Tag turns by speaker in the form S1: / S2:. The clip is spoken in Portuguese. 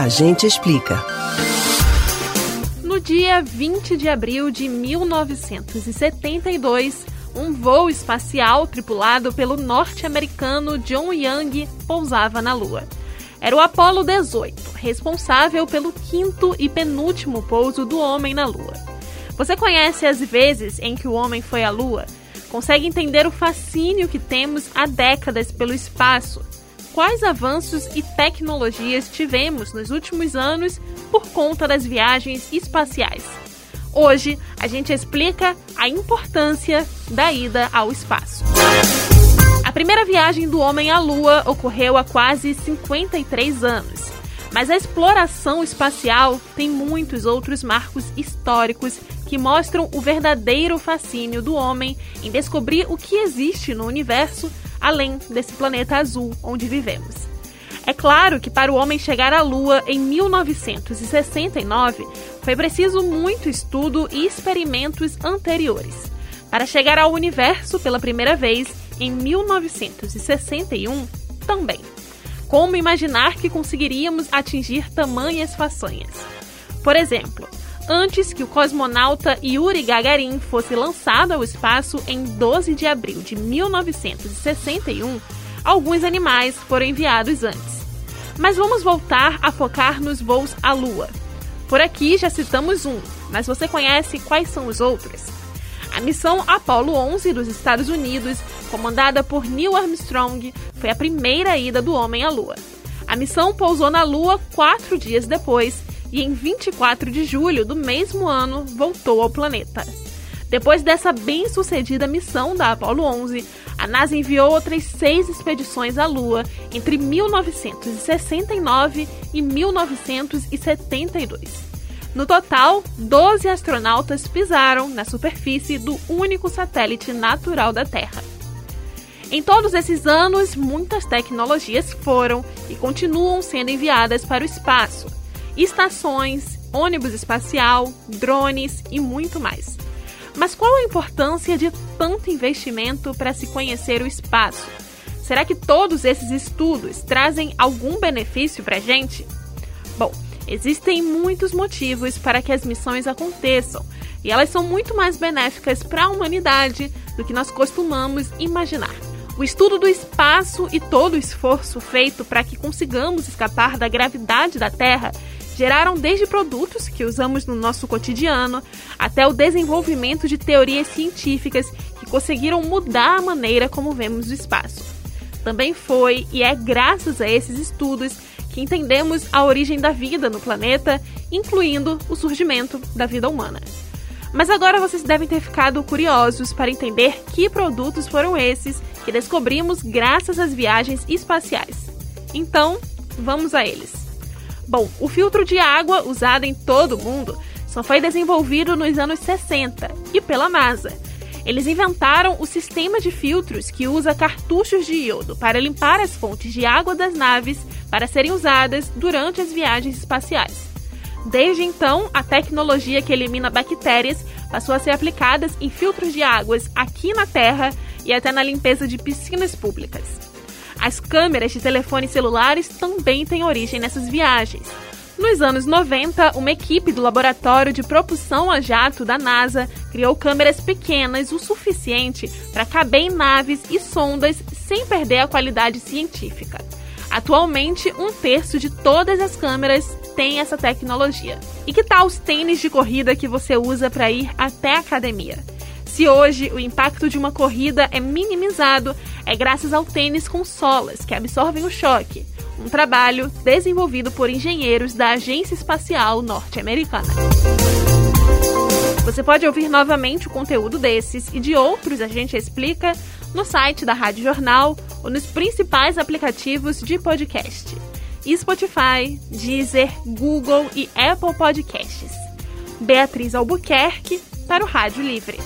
S1: A gente explica.
S2: No dia 20 de abril de 1972, um voo espacial tripulado pelo norte-americano John Young pousava na Lua. Era o Apollo 18, responsável pelo quinto e penúltimo pouso do homem na Lua. Você conhece as vezes em que o homem foi à Lua? Consegue entender o fascínio que temos há décadas pelo espaço? Quais avanços e tecnologias tivemos nos últimos anos por conta das viagens espaciais? Hoje a gente explica a importância da ida ao espaço. A primeira viagem do homem à Lua ocorreu há quase 53 anos. Mas a exploração espacial tem muitos outros marcos históricos que mostram o verdadeiro fascínio do homem em descobrir o que existe no universo além desse planeta azul onde vivemos. É claro que para o homem chegar à Lua em 1969 foi preciso muito estudo e experimentos anteriores. Para chegar ao universo pela primeira vez em 1961 também. Como imaginar que conseguiríamos atingir tamanhas façanhas? Por exemplo, antes que o cosmonauta Yuri Gagarin fosse lançado ao espaço em 12 de abril de 1961, alguns animais foram enviados antes. Mas vamos voltar a focar nos voos à Lua. Por aqui já citamos um, mas você conhece quais são os outros? A missão Apollo 11 dos Estados Unidos, comandada por Neil Armstrong, foi a primeira ida do homem à Lua. A missão pousou na Lua quatro dias depois e, em 24 de julho do mesmo ano, voltou ao planeta. Depois dessa bem-sucedida missão da Apollo 11, a NASA enviou outras seis expedições à Lua entre 1969 e 1972. No total, 12 astronautas pisaram na superfície do único satélite natural da Terra. Em todos esses anos, muitas tecnologias foram e continuam sendo enviadas para o espaço: estações, ônibus espacial, drones e muito mais. Mas qual a importância de tanto investimento para se conhecer o espaço? Será que todos esses estudos trazem algum benefício para a gente? Bom, existem muitos motivos para que as missões aconteçam e elas são muito mais benéficas para a humanidade do que nós costumamos imaginar. O estudo do espaço e todo o esforço feito para que consigamos escapar da gravidade da Terra geraram desde produtos que usamos no nosso cotidiano até o desenvolvimento de teorias científicas que conseguiram mudar a maneira como vemos o espaço. Também foi e é graças a esses estudos que entendemos a origem da vida no planeta, incluindo o surgimento da vida humana. Mas agora vocês devem ter ficado curiosos para entender que produtos foram esses que descobrimos graças às viagens espaciais. Então, vamos a eles. Bom, o filtro de água usado em todo o mundo só foi desenvolvido nos anos 60 e pela NASA. Eles inventaram o sistema de filtros que usa cartuchos de iodo para limpar as fontes de água das naves para serem usadas durante as viagens espaciais. Desde então, a tecnologia que elimina bactérias passou a ser aplicada em filtros de águas aqui na Terra e até na limpeza de piscinas públicas. As câmeras de telefones celulares também têm origem nessas viagens. Nos anos 90, uma equipe do Laboratório de Propulsão a Jato da NASA criou câmeras pequenas o suficiente para caber em naves e sondas sem perder a qualidade científica. Atualmente, um terço de todas as câmeras tem essa tecnologia. E que tal os tênis de corrida que você usa para ir até a academia? Se hoje o impacto de uma corrida é minimizado, é graças ao tênis com solas que absorvem o choque, um trabalho desenvolvido por engenheiros da Agência Espacial Norte-Americana. Você pode ouvir novamente o conteúdo desses e de outros a gente explica no site da Rádio Jornal ou nos principais aplicativos de podcast. Spotify, Deezer, Google e Apple Podcasts. Beatriz Albuquerque para o Rádio Livre.